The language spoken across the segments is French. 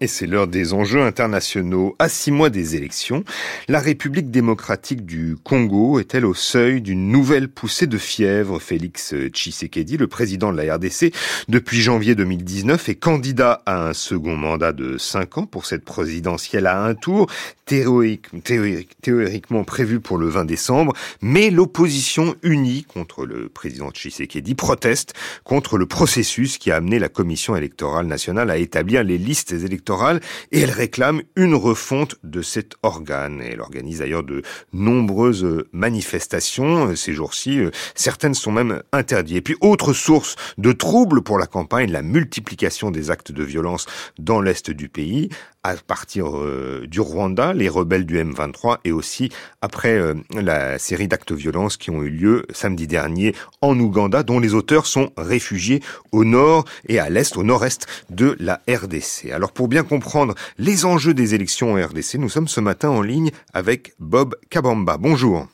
Et c'est l'heure des enjeux internationaux. À six mois des élections, la République démocratique du Congo est-elle au seuil d'une nouvelle poussée de fièvre? Félix Tshisekedi, le président de la RDC, depuis janvier 2019, est candidat à un second mandat de cinq ans pour cette présidentielle à un tour, théorique, théoriquement prévu pour le 20 décembre. Mais l'opposition unie contre le président Tshisekedi proteste contre le processus qui a amené la Commission électorale nationale à établir les listes électorales et elle réclame une refonte de cet organe. elle organise d'ailleurs de nombreuses manifestations ces jours-ci. Certaines sont même interdites. Et puis autre source de troubles pour la campagne, la multiplication des actes de violence dans l'est du pays à partir euh, du Rwanda, les rebelles du M23 et aussi après euh, la série d'actes de violence qui ont eu lieu samedi dernier en Ouganda dont les auteurs sont réfugiés au nord et à l'est, au nord-est de la RDC. Alors pour bien comprendre les enjeux des élections en RDC, nous sommes ce matin en ligne avec Bob Kabamba. Bonjour.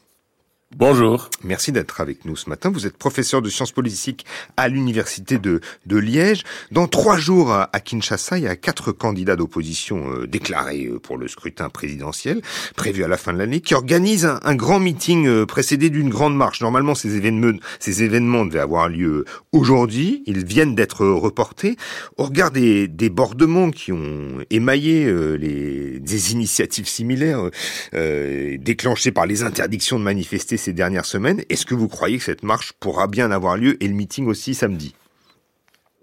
Bonjour. Merci d'être avec nous ce matin. Vous êtes professeur de sciences politiques à l'université de, Liège. Dans trois jours à, Kinshasa, il y a quatre candidats d'opposition euh, déclarés euh, pour le scrutin présidentiel prévu à la fin de l'année qui organisent un, grand meeting euh, précédé d'une grande marche. Normalement, ces événements, ces événements devaient avoir lieu aujourd'hui. Ils viennent d'être reportés. Au regard des débordements qui ont émaillé les, des initiatives similaires déclenchées par les interdictions de manifester ces dernières semaines. Est-ce que vous croyez que cette marche pourra bien avoir lieu et le meeting aussi samedi?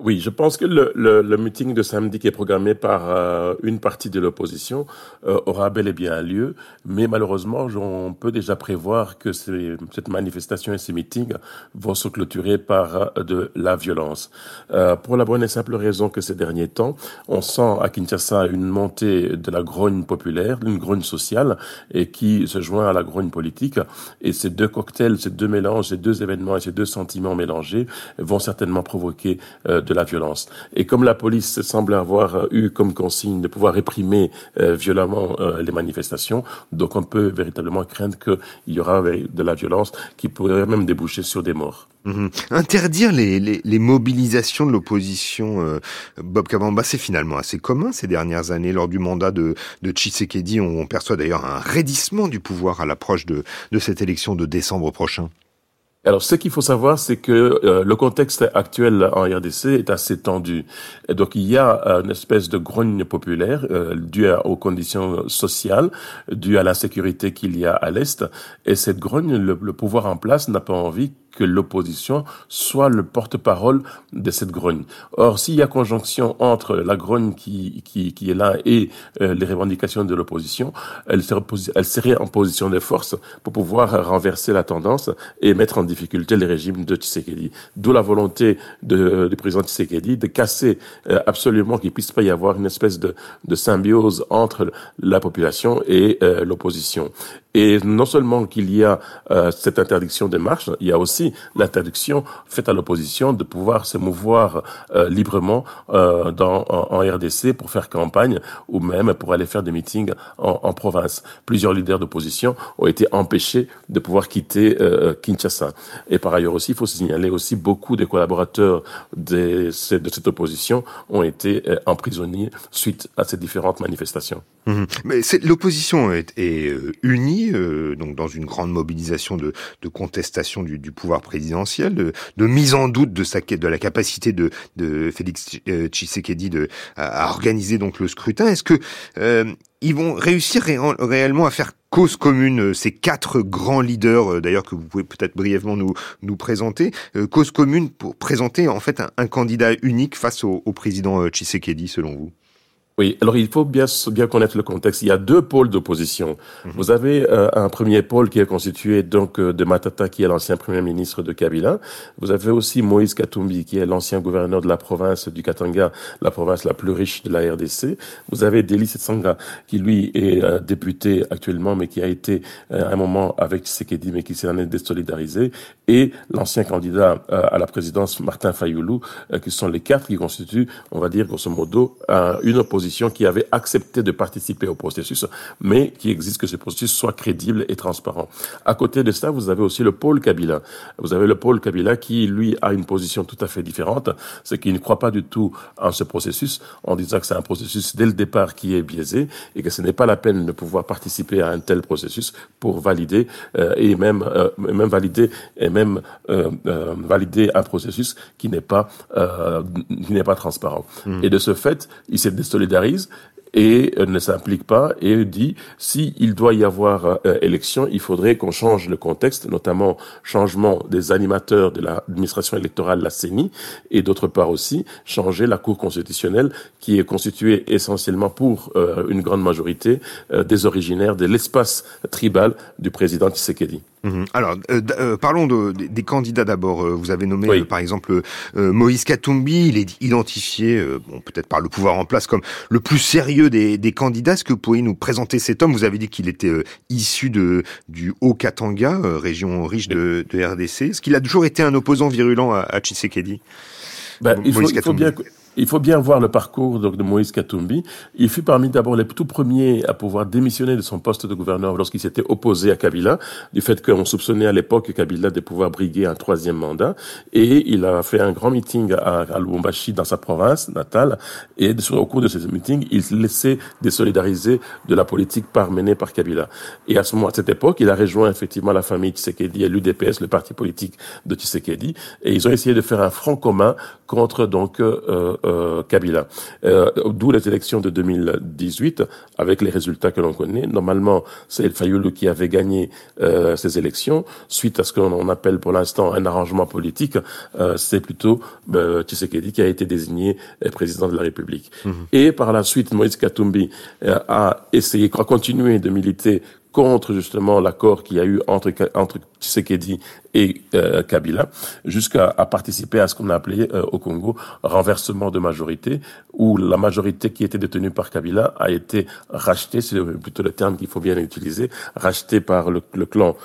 Oui, je pense que le, le, le, meeting de samedi qui est programmé par euh, une partie de l'opposition euh, aura bel et bien lieu, mais malheureusement, on peut déjà prévoir que cette manifestation et ces meetings vont se clôturer par euh, de la violence. pour la bonne et simple raison que ces derniers temps, on sent à Kinshasa une montée de la grogne populaire, une grogne sociale, et qui se joint à la grogne politique. Et ces deux cocktails, ces deux mélanges, ces deux événements et ces deux sentiments mélangés vont certainement provoquer de de la violence. Et comme la police semble avoir euh, eu comme consigne de pouvoir réprimer euh, violemment euh, les manifestations, donc on peut véritablement craindre qu'il y aura de la violence qui pourrait même déboucher sur des morts. Mhm. Interdire les, mobilisations de l'opposition, Bob Kabamba, c'est finalement assez commun ces dernières années. Lors du mandat de, de Tshisekedi, on perçoit d'ailleurs un raidissement du pouvoir à l'approche de cette élection de décembre prochain. Alors, ce qu'il faut savoir, c'est que euh, le contexte actuel en RDC est assez tendu. Donc, il y a une espèce de grogne populaire euh, due aux conditions sociales, due à l'insécurité qu'il y a à l'Est. Et cette grogne, le pouvoir en place n'a pas envie que l'opposition soit le porte-parole de cette grogne. Or, s'il y a conjonction entre la grogne qui, qui, qui est là et euh, les revendications de l'opposition, elle, serait, en position de force pour pouvoir renverser la tendance et mettre en difficulté les régimes de Tshisekedi. D'où la volonté de, du président Tshisekedi de casser euh, absolument qu'il puisse pas y avoir une espèce de, de symbiose entre la population et euh, l'opposition. Et non seulement qu'il y a cette interdiction des marches, il y a aussi l'interdiction faite à l'opposition de pouvoir se mouvoir euh, librement euh, dans, en, RDC pour faire campagne ou même pour aller faire des meetings en, en province. Plusieurs leaders d'opposition ont été empêchés de pouvoir quitter euh, Kinshasa. Et par ailleurs aussi, il faut signaler aussi beaucoup des collaborateurs de, de cette opposition ont été emprisonnés suite à ces différentes manifestations. Mmh. Mais l'opposition est, est, unie, donc dans une grande mobilisation de, contestation du, pouvoir présidentiel, de, mise en doute de, la capacité de, Félix euh, Tshisekedi de, à, organiser donc le scrutin. Est-ce que euh, vont réussir réellement à faire cause commune, euh, ces quatre grands leaders, d'ailleurs que vous pouvez peut-être brièvement nous, nous présenter, cause commune pour présenter en fait un, candidat unique face au, au président Tshisekedi selon vous? Oui, alors il faut bien, bien connaître le contexte. Il y a deux pôles d'opposition. Mhm. Vous avez euh, un premier pôle qui est constitué donc euh, de Matata, qui est l'ancien premier ministre de Kabila. Vous avez aussi Moïse Katumbi, qui est l'ancien gouverneur de la province du Katanga, la province la plus riche de la RDC. Vous avez Deli Setsanga, qui lui est euh, député actuellement, mais qui a été à un moment avec Tshisekedi, mais qui s'est désolidarisé. Et l'ancien candidat à la présidence, Martin Fayoulou, qui sont les quatre qui constituent, on va dire grosso modo, une opposition qui avait accepté de participer au processus, mais qui exige que ce processus soit crédible et transparent. À côté de ça, vous avez aussi le pôle Kabila. Vous avez le pôle Kabila qui, lui, a une position tout à fait différente, c'est qu'il ne croit pas du tout en ce processus, en disant que c'est un processus dès le départ qui est biaisé et que ce n'est pas la peine de pouvoir participer à un tel processus pour valider euh, et même euh, même valider et même euh, valider un processus qui n'est pas qui n'est pas transparent. Hmm. Et de ce fait, il se désolidarise et euh, ne s'implique pas et dit si il doit y avoir euh, élection, il faudrait qu'on change le contexte, notamment changement des animateurs de l'administration électorale, la CENI, et d'autre part aussi changer la Cour constitutionnelle qui est constituée essentiellement pour euh, une grande majorité des originaires de l'espace tribal du président Tshisekedi. Mhm. Alors, euh, euh, parlons de, des candidats d'abord. Euh, vous avez nommé, par exemple, Moïse Katumbi. Il est identifié, bon, peut-être par le pouvoir en place, comme le plus sérieux des, des candidats. Est-ce que vous pourriez nous présenter cet homme? Vous avez dit qu'il était issu de, du Haut-Katanga, région riche de, de RDC. Est-ce qu'il a toujours été un opposant virulent à, à Tshisekedi? Ben, il, faut, il, faut, bien, il faut bien voir le parcours donc, de Moïse Katumbi. Il fut parmi d'abord les tout premiers à pouvoir démissionner de son poste de gouverneur lorsqu'il s'était opposé à Kabila, du fait qu'on soupçonnait à l'époque Kabila de pouvoir briguer un troisième mandat. Et il a fait un grand meeting à, à Lubumbashi dans sa province natale. Et au cours de ces meetings, il laissait désolidariser de la politique par, menée par Kabila. Et à ce moment, à cette époque, il a rejoint effectivement la famille Tshisekedi et l'UDPS, le parti politique de Tshisekedi. Et ils ont essayé de faire un front commun contre donc euh, Kabila. Euh, D'où les élections de 2018, avec les résultats que l'on connaît. Normalement, c'est El Fayoulou qui avait gagné euh, ces élections. Suite à ce qu'on appelle pour l'instant un arrangement politique, euh, c'est plutôt euh, Tshisekedi qui a été désigné euh, président de la République. Mhm. Et par la suite, Moïse Katumbi a essayé, a continué de militer contre justement l'accord qu'il y a eu entre, entre Tshisekedi et euh, Kabila, jusqu'à participer à ce qu'on a appelé euh, au Congo renversement de majorité, où la majorité qui était détenue par Kabila a été rachetée, c'est plutôt le terme qu'il faut bien utiliser, rachetée par le, le clan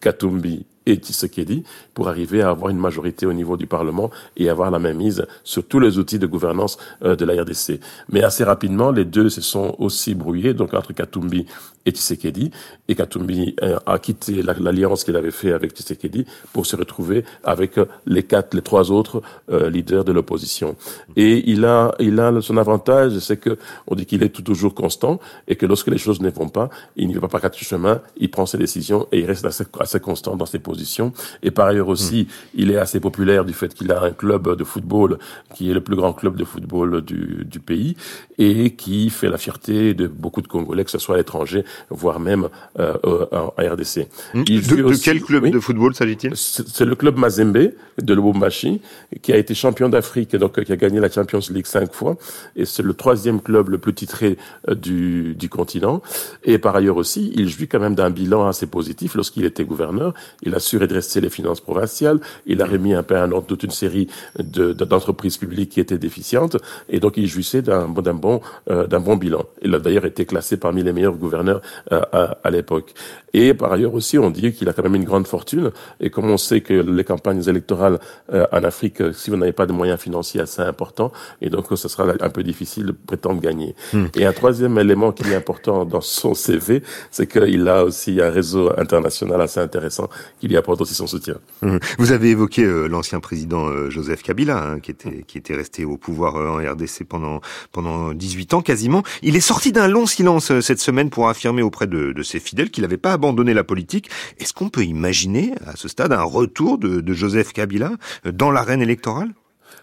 Katumbi et Tshisekedi pour arriver à avoir une majorité au niveau du Parlement et avoir la même mise sur tous les outils de gouvernance euh, de la RDC. Mais assez rapidement, les deux se sont aussi brouillés, donc entre Katumbi et Tshisekedi, et Katumbi euh, a quitté l'alliance qu'il avait fait avec Tshisekedi pour se retrouver avec les quatre, les trois autres euh, leaders de l'opposition. Et il a, il a son avantage, c'est que on dit qu'il est toujours constant et que lorsque les choses ne vont pas, il ne va pas quatre chemins, il prend ses décisions et il reste assez, assez constant dans ses positions. Et par ailleurs aussi, il est assez populaire du fait qu'il a un club de football qui est le plus grand club de football du, du pays et qui fait la fierté de beaucoup de Congolais, que ce soit à l'étranger, voire même euh, en RDC. Hmm. de, quel club de football s'agit-il? C'est le club Mazembe de Lubumbashi, qui a été champion d'Afrique, donc qui a gagné la Champions League cinq fois, et c'est le troisième club le plus titré euh, du, du continent. Et par ailleurs aussi, il jouit quand même d'un bilan assez positif lorsqu'il était gouverneur. Il a su redresser les finances provinciales, il a remis un peu ordre toute une série d'entreprises publiques qui étaient déficientes, et donc il jouissait d'un bon, euh, d'un bon bilan. Il a d'ailleurs été classé parmi les meilleurs gouverneurs euh, à, à l'époque. Et par ailleurs aussi, on dit qu'il a quand même une grande fortune, et comme on sait que les campagnes électorales euh, en Afrique, si vous n'avez pas de moyens financiers assez importants, et donc ce sera un peu difficile de prétendre gagner. Hmm. Et un troisième élément qui est important dans son CV, c'est qu'il a aussi un réseau international assez intéressant qui lui apporte aussi son soutien. Hmm. Vous avez évoqué euh, l'ancien président euh, Joseph Kabila, hein, qui était qui était resté au pouvoir en RDC pendant pendant 18 ans quasiment. Il est sorti d'un long silence cette semaine pour affirmer auprès de, ses fidèles qu'il n'avait pas abandonné la politique. Est-ce qu'on peut imaginer à ce stade un retour de, de Joseph Kabila dans l'arène électorale?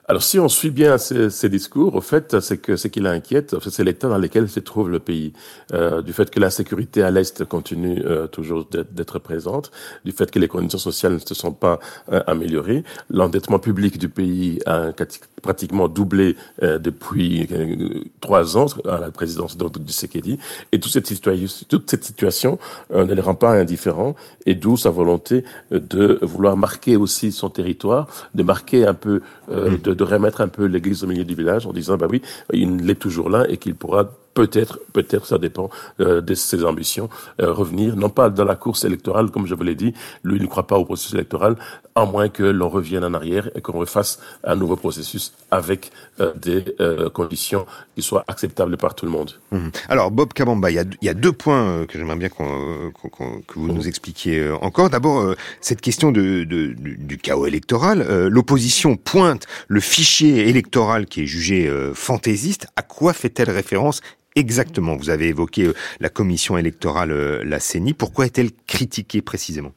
Alors, si on suit bien ces, discours, au fait, c'est que ce qui l'inquiète, c'est l'état dans lequel se trouve le pays, euh, du fait que la sécurité à l'est continue euh, toujours d'être présente, du fait que les conditions sociales ne se sont pas euh, améliorées, l'endettement public du pays a pratiquement doublé depuis trois ans à la présidence du Sekedi, et toute cette, situation, toute cette situation ne les rend pas indifférents, et d'où sa volonté de vouloir marquer aussi son territoire, de marquer un peu, mmh. de de remettre un peu l'église au milieu du village en disant, bah oui, il est toujours là et qu'il pourra peut-être, peut-être, ça dépend euh, de ses ambitions, euh, revenir, non pas dans la course électorale, comme je vous l'ai dit, lui il ne croit pas au processus électoral, à moins que l'on revienne en arrière et qu'on refasse un nouveau processus avec euh, des conditions qui soient acceptables par tout le monde. Mmh. Alors, Bob Kabamba, il y a, deux points que j'aimerais bien que vous nous expliquiez encore. D'abord, cette question de, du chaos électoral. L'opposition pointe le fichier électoral qui est jugé fantaisiste. À quoi fait-elle référence exactement Vous avez évoqué euh, la commission électorale, euh, la CENI. Pourquoi est-elle critiquée précisément?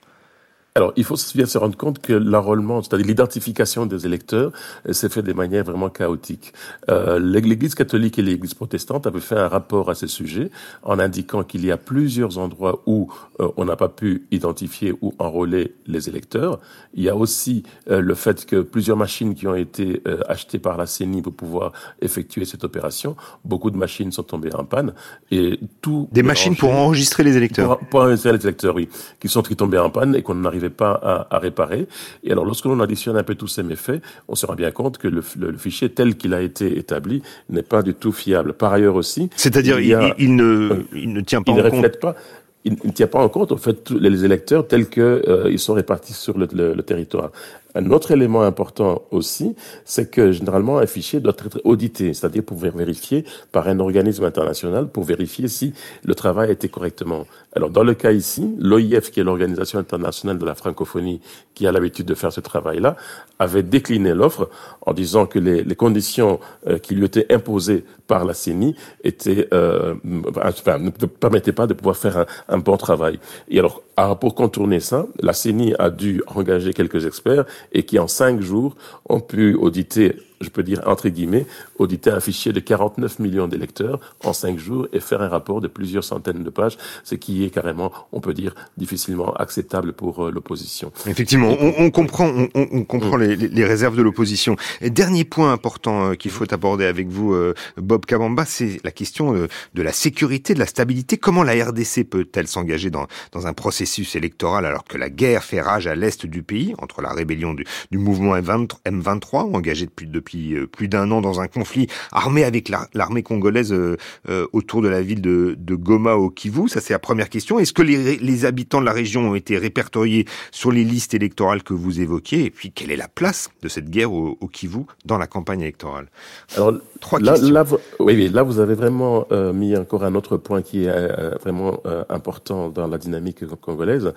Alors, il faut bien se rendre compte que l'enrôlement, c'est-à-dire l'identification des électeurs, euh, s'est fait de manière vraiment chaotique. Euh, L'Église catholique et l'Église protestante avaient fait un rapport à ce sujet en indiquant qu'il y a plusieurs endroits où euh, on n'a pas pu identifier ou enrôler les électeurs. Il y a aussi euh, le fait que plusieurs machines qui ont été achetées par la CENI pour pouvoir effectuer cette opération, beaucoup de machines sont tombées en panne et tout. Des machines pour enregistrer les électeurs. Pour, pour, enregistrer les électeurs, oui, qui sont tombées en panne et qu'on n'arrive pas à, réparer. Et alors, lorsque l'on additionne un peu tous ces méfaits, on se rend bien compte que le, fichier tel qu'il a été établi n'est pas du tout fiable. Par ailleurs aussi, c'est-à-dire il, il, ne, il ne tient pas il en ne reflète pas il ne tient pas en compte en fait les électeurs tels que euh, sont répartis sur le, le, le, territoire. Un autre élément important aussi, c'est que généralement un fichier doit être audité, c'est-à-dire pour vérifier par un organisme international pour vérifier si le travail a été correctement. Alors dans le cas ici, l'OIF, qui est l'organisation internationale de la francophonie, qui a l'habitude de faire ce travail-là, avait décliné l'offre en disant que les, les conditions euh, qui lui étaient imposées par la CENI étaient, euh, ne permettaient pas de pouvoir faire un, un bon travail. Et alors, pour contourner ça, la CENI a dû engager quelques experts et qui en cinq jours ont pu auditer je peux dire entre guillemets, auditer un fichier de 49 millions d'électeurs en cinq jours et faire un rapport de plusieurs centaines de pages, ce qui est carrément, on peut dire, difficilement acceptable pour euh, l'opposition. Effectivement, on, comprend, on, comprend mm. les, réserves de l'opposition. Dernier point important euh, qu'il faut aborder avec vous, euh, Bob Kabamba, c'est la question de la sécurité, de la stabilité. Comment la RDC peut-elle s'engager dans, dans un processus électoral alors que la guerre fait rage à l'est du pays entre la rébellion du, du mouvement M23, engagé depuis depuis euh, plus d'un an dans un conflit armé avec l'armée congolaise euh, euh, autour de la ville de, Goma au Kivu Ça, c'est la première question. Est-ce que les, habitants de la région ont été répertoriés sur les listes électorales que vous évoquiez? Et puis, quelle est la place de cette guerre au, Kivu dans la campagne électorale? Alors, trois là, Là, oui, là, vous avez vraiment mis encore un autre point qui est vraiment important dans la dynamique congolaise.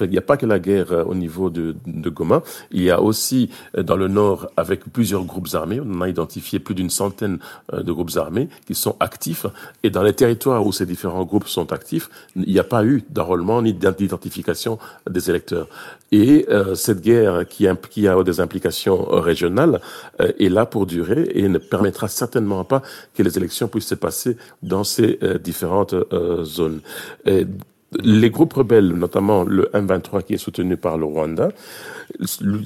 il n'y a pas que la guerre au niveau de, de Goma. Il y a aussi dans le nord, avec plusieurs groupes On a identifié plus d'une centaine euh, de groupes armés qui sont actifs. Et dans les territoires où ces différents groupes sont actifs, il n'y a pas eu d'enrôlement ni d'identification des électeurs. Et euh, cette guerre qui, a des implications régionales euh, est là pour durer et ne permettra certainement pas que les élections puissent se passer dans ces différentes zones. Les groupes rebelles, notamment le M23 qui est soutenu par le Rwanda,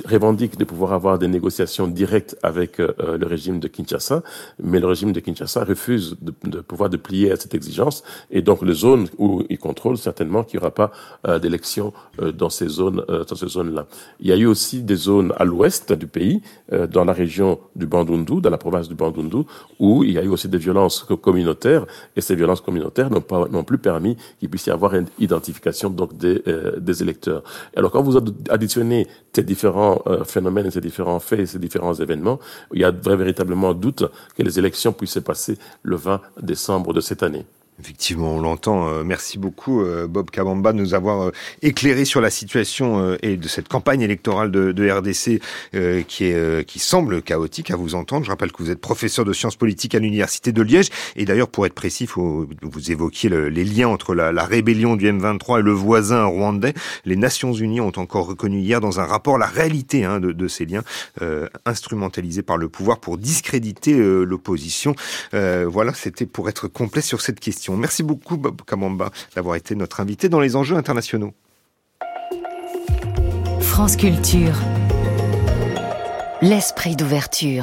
revendique de pouvoir avoir des négociations directes avec euh, le régime de Kinshasa, mais le régime de Kinshasa refuse de, pouvoir de plier à cette exigence, et donc les zones où il contrôle, certainement qu'il n'y aura pas euh, d'élections euh, dans ces zones, dans ces zones-là. Il y a eu aussi des zones à l'ouest du pays, dans la région du Bandundu, dans la province du Bandundu, où il y a eu aussi des violences communautaires, et ces violences communautaires n'ont pas non plus permis qu'il puisse y avoir une identification donc des, des électeurs. Alors quand vous additionnez ces différents euh, phénomènes, ces différents faits, ces différents événements, il y a véritablement doute que les élections puissent se passer le 20 décembre de cette année. Effectivement, on l'entend. Euh, merci beaucoup, euh, Bob Kabamba, de nous avoir euh, éclairé sur la situation et de cette campagne électorale de, de RDC qui, est, qui semble chaotique à vous entendre. Je rappelle que vous êtes professeur de sciences politiques à l'Université de Liège. Et d'ailleurs, pour être précis, faut, vous évoquiez les liens entre la, la, rébellion du M23 et le voisin rwandais. Les Nations Unies ont encore reconnu hier dans un rapport la réalité hein, de, de, ces liens instrumentalisés par le pouvoir pour discréditer l'opposition. voilà, c'était pour être complet sur cette Merci beaucoup, Bob Kamamba, d'avoir été notre invité dans les enjeux internationaux. France Culture. L'esprit d'ouverture.